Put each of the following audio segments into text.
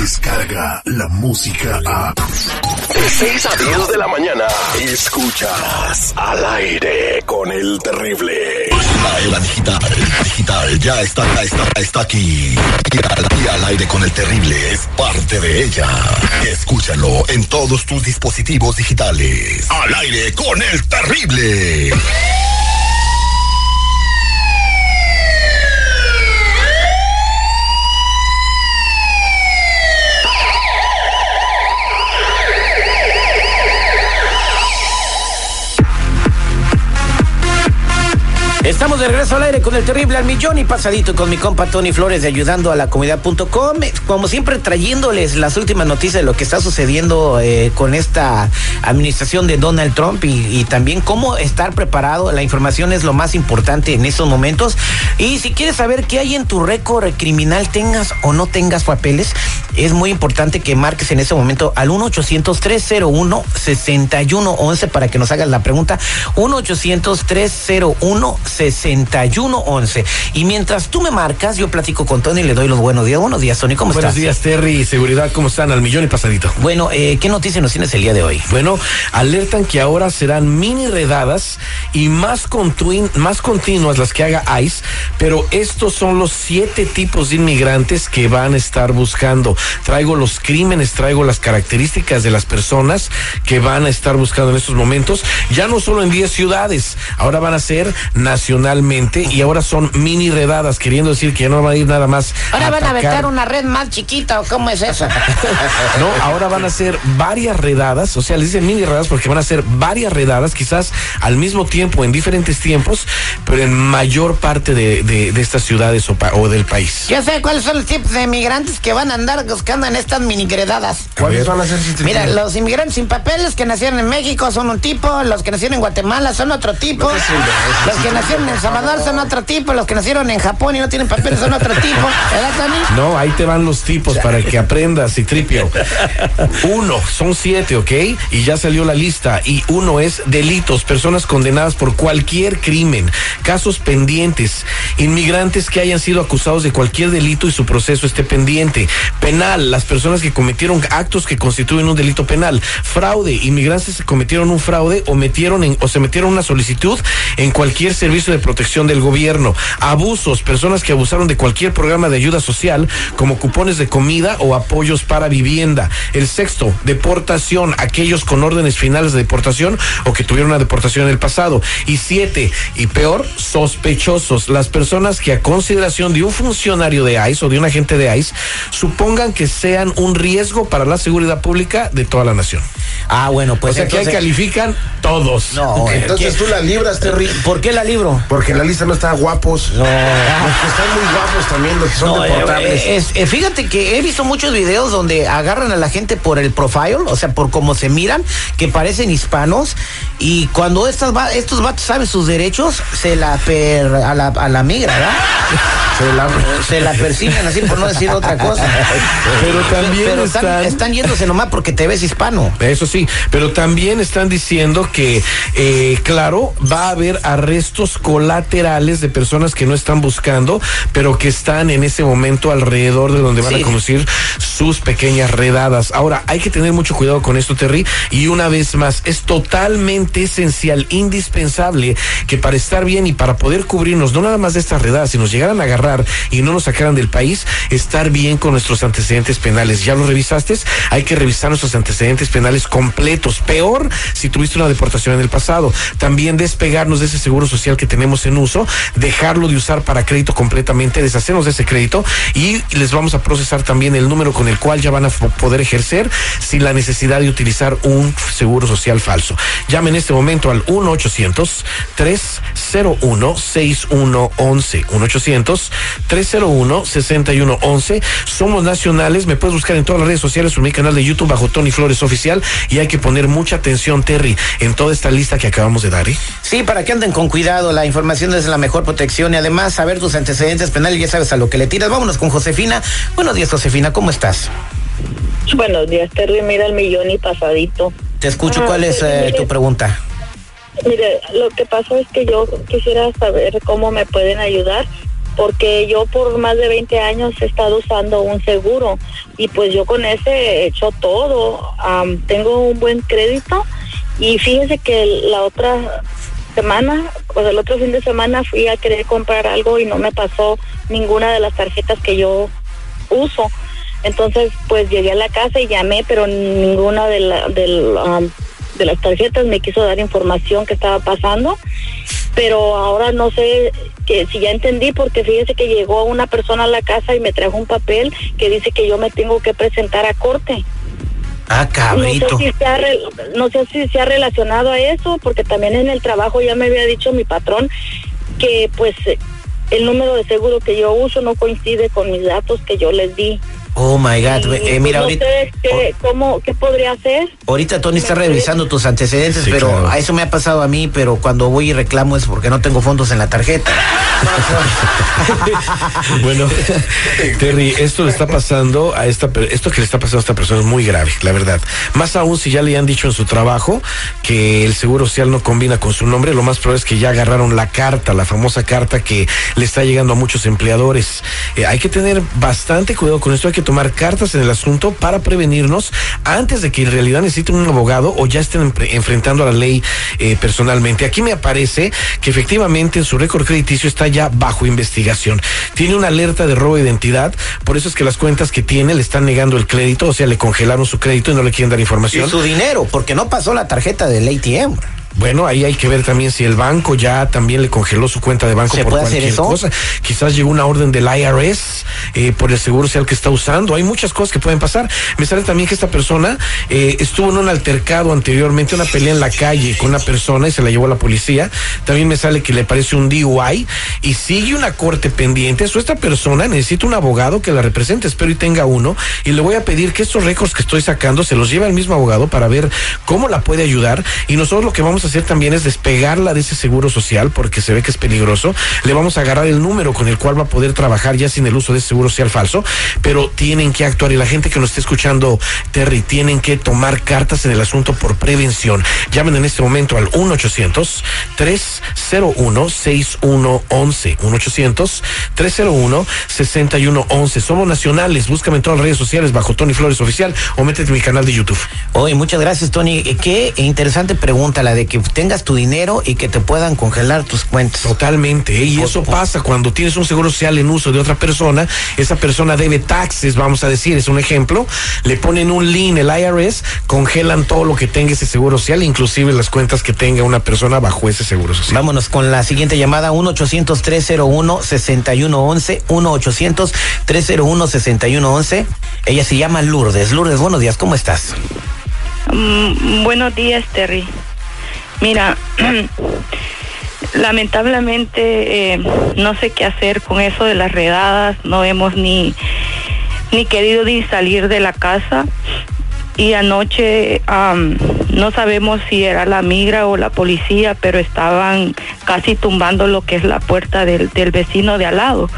llega la música a... De 6 a 10 de la mañana, escuchas al aire con el terrible. La era digital, digital, ya está, está, está aquí. Y al, y al aire con el terrible es parte de ella. Escúchalo en todos tus dispositivos digitales. Al aire con el terrible. Estamos de regreso al aire con el terrible al millón y pasadito con mi compa Tony Flores de ayudando a la comunidad.com. Como siempre, trayéndoles las últimas noticias de lo que está sucediendo eh, con esta administración de Donald Trump y, también cómo estar preparado. La información es lo más importante en estos momentos. Y si quieres saber qué hay en tu récord criminal, tengas o no tengas papeles, es muy importante que marques en ese momento al 1-800-301-6111 para que nos hagas la pregunta. 1-800-301 6111. Y mientras tú me marcas, yo platico con Tony y le doy los buenos días. Buenos días, Tony, ¿cómo buenos estás? Buenos días, Terry. Seguridad, ¿cómo están? Al millón y pasadito. Bueno, eh, ¿qué noticias nos tienes el día de hoy? Bueno, alertan que ahora serán mini redadas y más, más continuas las que haga ICE, pero estos son los siete tipos de inmigrantes que van a estar buscando. Traigo los crímenes, traigo las características de las personas que van a estar buscando en estos momentos. Ya no solo en 10 ciudades, ahora van a ser nacionalmente y ahora son mini redadas, queriendo decir que ya no va a ir nada más. Ahora a van a meter una red más chiquita, ¿o cómo es eso? no, ahora van a ser varias redadas, o sea, les dicen mini redadas porque van a ser varias redadas, quizás al mismo tiempo, en diferentes tiempos, pero en mayor parte de, de, de estas ciudades o, o, del país. Yo sé cuáles son los tipos de inmigrantes que van a andar buscando en estas mini redadas. ¿Cuáles van a ser? Mira, los inmigrantes sin papeles que nacieron en México son un tipo, los que nacieron en Guatemala son otro tipo, no los que nacieron en Salvador son otro tipo, los que nacieron en Japón y no tienen papeles son otro tipo, ¿verdad, Tony? No, ahí te van los tipos para que aprendas y tripio. Uno, son siete, ¿ok? Y ya salió la lista. Y uno es delitos, personas condenadas por cualquier crimen, casos pendientes, inmigrantes que hayan sido acusados de cualquier delito y su proceso esté pendiente. Penal, las personas que cometieron actos que constituyen un delito penal. Fraude, inmigrantes que cometieron un fraude o metieron en, o se metieron una solicitud en cualquier servicio de protección del gobierno. Abusos, personas que abusaron de cualquier programa de ayuda social, como cupones de comida o apoyos para vivienda. El sexto, deportación, aquellos con órdenes finales de deportación o que tuvieron una deportación en el pasado. Y siete, y peor, sospechosos, las personas que a consideración de un funcionario de ICE o de un agente de ICE supongan que sean un riesgo para la seguridad pública de toda la nación. Ah, bueno, pues o sea entonces... que ahí califican todos. No, entonces tú la libras, Terry. ¿Por qué la libro? Porque en la lista no está guapos. No. Los que están muy guapos también, los que son No, deportables. eh, es- eh, fíjate que he visto muchos videos donde agarran a la gente por el profile, o sea, por cómo se miran, que parecen hispanos, y cuando estas va- estos vatos saben sus derechos, se la per, a la, a la migra, ¿verdad? Se la- Se la persiguen así por no decir otra cosa. Pero también Pero están, están- están yéndose nomás porque te ves hispano. Eso sí, pero también están diciendo que, eh, claro, va a haber arrestos colaterales de personas que no están buscando, pero que están en ese momento alrededor de donde van Sí. a conducir sus pequeñas redadas. Ahora, hay que tener mucho cuidado con esto, Terry, y una vez más, es totalmente esencial, indispensable, que para estar bien y para poder cubrirnos, no nada más de estas redadas, si nos llegaran a agarrar y no nos sacaran del país, estar bien con nuestros antecedentes penales. ¿Ya lo revisaste? Hay que revisar nuestros antecedentes penales completos. Peor si tuviste una deportación en el pasado. También despegarnos de ese seguro social que tenemos en uso, dejarlo de usar para crédito completamente, deshacernos de ese crédito y les vamos a procesar también el número con el cual ya van a poder ejercer sin la necesidad de utilizar un seguro social falso. Llame en este momento al 1-800-301-6111. 1-800-301-6111. Somos nacionales. Me puedes buscar en todas las redes sociales en mi canal de YouTube bajo Tony Flores Oficial. Y hay que poner mucha atención, Terry, en toda esta lista que acabamos de dar. ¿eh? Sí, para que anden con cuidado, la información es la mejor protección y además saber tus antecedentes penales, ya sabes a lo que le tiras. Vámonos con Josefina. Buenos días, Josefina, ¿cómo estás? Buenos días, Terry. Mira el millón y pasadito. Te escucho, Ah, ¿cuál es eh, mire. tu pregunta? Mire, lo que pasa es que yo quisiera saber cómo me pueden ayudar. porque yo por más de 20 años he estado usando un seguro y pues yo con ese he hecho todo. Am, tengo un buen crédito y fíjese que la otra semana, o sea, el otro fin de semana fui a querer comprar algo y no me pasó ninguna de las tarjetas que yo uso. Entonces, pues llegué a la casa y llamé, pero ninguna de, la, del, um, de las tarjetas me quiso dar información que estaba pasando. Pero ahora no sé que si ya entendí, porque fíjese que llegó una persona a la casa y me trajo un papel que dice que yo me tengo que presentar a corte. Ah, cabrito. No sé, si se ha re- no sé si relacionado a eso, porque también en el trabajo ya me había dicho mi patrón que pues el número de seguro que yo uso no coincide con mis datos que yo les di. Oh my God. Y, Eh, mira, ahorita, qué, cómo, qué podría hacer. ahorita Tony está revisando tus antecedentes, Sí, pero claro. a eso me ha pasado a mí, pero cuando voy y reclamo es porque no tengo fondos en la tarjeta. Bueno, Terry, esto le está pasando a esta per- esto que le está pasando a esta persona es muy grave, la verdad. Más aún si ya le han dicho en su trabajo que el seguro social no combina con su nombre, lo más probable es que ya agarraron la carta, la famosa carta que le está llegando a muchos empleadores. Eh, hay que tener bastante cuidado con esto, hay que tomar cartas en el asunto para prevenirnos antes de que en realidad necesiten un abogado o ya estén enfrentando a la ley eh, personalmente. Aquí me aparece que efectivamente en su récord crediticio está ya bajo investigación. Tiene una alerta de robo de identidad, por eso es que las cuentas que tiene le están negando el crédito, o sea, le congelaron su crédito y no le quieren dar Y información. su dinero, porque no pasó la tarjeta del ATM. Bueno, ahí hay que ver también si el banco ya también le congeló su cuenta de banco ¿Se por puede hacer cualquier eso? cosa. Quizás llegó una orden del IRS eh, por el seguro social que está usando. Hay muchas cosas que pueden pasar. Me sale también que esta persona eh, estuvo en un altercado anteriormente, una pelea en la calle con una persona y se la llevó a la policía. También me sale que le parece un DUI y sigue una corte pendiente. So, esta persona necesita un abogado que la represente. Espero y tenga uno. Y le voy a pedir que estos récords que estoy sacando se los lleve al mismo abogado para ver cómo la puede ayudar. Y nosotros lo que vamos a hacer también es despegarla de ese seguro social porque se ve que es peligroso. Le vamos a agarrar el número con el cual va a poder trabajar ya sin el uso de ese seguro social falso. Pero tienen que actuar y la gente que nos esté escuchando, Terry, tienen que tomar cartas en el asunto por prevención. Llamen en este momento al 1-800-301-6111. 1-800-301-6111. Somos nacionales. Búscame en todas las redes sociales bajo Tony Flores Oficial o métete en mi canal de YouTube. Oye, muchas gracias, Tony. Eh, Qué interesante pregunta la de que tengas tu dinero y que te puedan congelar tus cuentas. Totalmente, ¿eh? y Por eso pasa cuando tienes un seguro social en uso de otra persona, esa persona debe taxes, vamos a decir, es un ejemplo, le ponen un lien el IRS, congelan todo lo que tenga ese seguro social, inclusive las cuentas que tenga una persona bajo ese seguro social. Vámonos con la siguiente llamada, 1-800-301-6111, 1-800-301-6111. Ella se llama Lourdes. Lourdes, buenos días, ¿cómo estás? Mm, buenos días, Terry. Mira, lamentablemente eh, no sé qué hacer con eso de las redadas. No hemos ni, ni querido salir de la casa. Y anoche no sabemos si era la migra o la policía, pero estaban casi tumbando lo que es la puerta del, del vecino de al lado.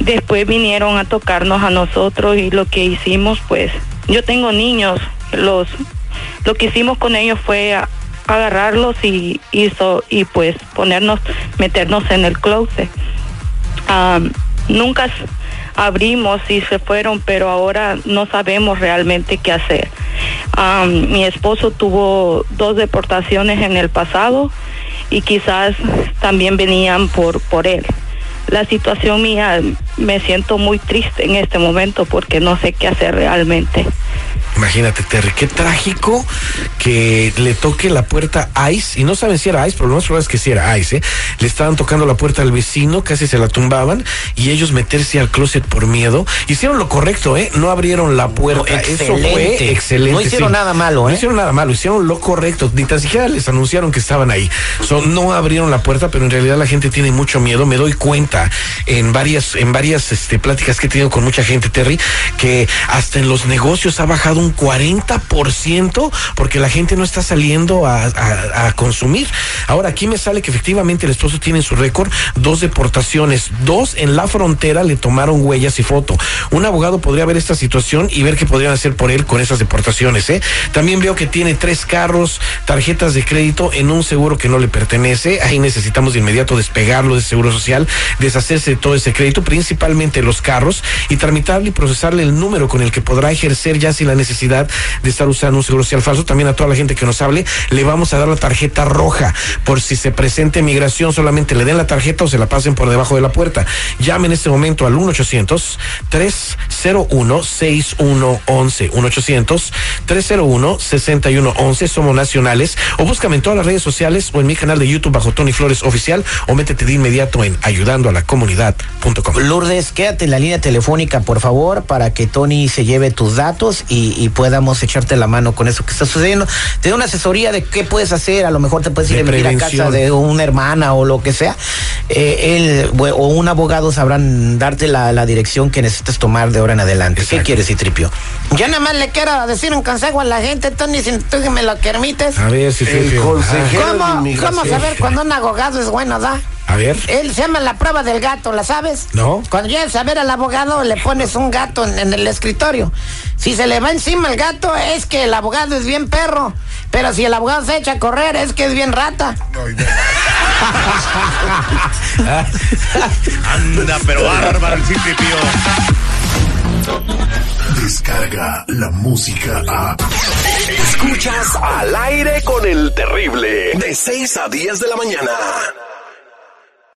Después vinieron a tocarnos a nosotros y lo que hicimos, pues, yo tengo niños, los, lo que hicimos con ellos fue agarrarlos y y pues ponernos, meternos en el closet. Nunca abrimos y se fueron, pero ahora no sabemos realmente qué hacer. Mi esposo tuvo dos deportaciones en el pasado y quizás también venían por, por él. La situación mía, me siento muy triste en este momento porque no sé qué hacer realmente. Imagínate, Terry, qué trágico que le toque la puerta a Ice, y no saben si era Ice, pero lo más probable es que sí era Ice, ¿eh? Le estaban tocando la puerta al vecino, casi se la tumbaban, y ellos meterse al closet por miedo. Hicieron lo correcto, ¿eh? No abrieron la puerta. No, Eso fue excelente. No hicieron nada malo, No ¿eh? hicieron nada malo, hicieron lo correcto. Ni tan siquiera les anunciaron que estaban ahí. So, no abrieron la puerta, pero en realidad la gente tiene mucho miedo. Me doy cuenta en varias, en varias este, pláticas que he tenido con mucha gente, Terry, que hasta en los negocios ha bajado un un 40% porque la gente no está saliendo a, consumir. Ahora, aquí me sale que efectivamente el esposo tiene en su récord dos deportaciones, dos en la frontera le tomaron huellas y foto. Un abogado podría ver esta situación y ver qué podrían hacer por él con esas deportaciones. ¿eh? También veo que tiene tres carros, tarjetas de crédito en un seguro que no le pertenece. Ahí necesitamos de inmediato despegarlo del seguro social, deshacerse de todo ese crédito, principalmente los carros, y tramitarle y procesarle el número con el que podrá ejercer ya sin la necesidad de estar usando un seguro social falso. También a toda la gente que nos hable, le vamos a dar la tarjeta roja por si se presente migración, solamente le den la tarjeta o se la pasen por debajo de la puerta. Llame en este momento al 1-800-301-6111. 1-800-301-6111. Somos nacionales. O búscame en todas las redes sociales o en mi canal de YouTube bajo Tony Flores Oficial o métete de inmediato en ayudando a la comunidad.com. Lourdes, quédate en la línea telefónica, por favor, para que Tony se lleve tus datos y, y podamos echarte la mano con eso que está sucediendo. Te da una asesoría de qué puedes hacer, a lo mejor te puedes ir De a vivir a casa de una hermana o lo que sea. Eh, él o un abogado sabrán darte la, la dirección que necesitas tomar de ahora en adelante. ¿Qué quieres, Citripio? Yo nada más le quiero decir un consejo a la gente, Tony, si tú me lo permites. A ver si El consejero de ¿Cómo. ¿Cómo saber cuando un abogado es bueno, da? A ver. Él se llama la prueba del gato, ¿la sabes? No. Cuando llegas a ver al abogado, le pones un gato en, en el escritorio. Si se le va encima el gato, es que el abogado es bien perro. Pero si el abogado se echa a correr, es que es bien rata. Anda, pero bárbaro el Citripio. Descarga la música a. Escuchas al aire con el terrible. De 6 a 10 de la mañana.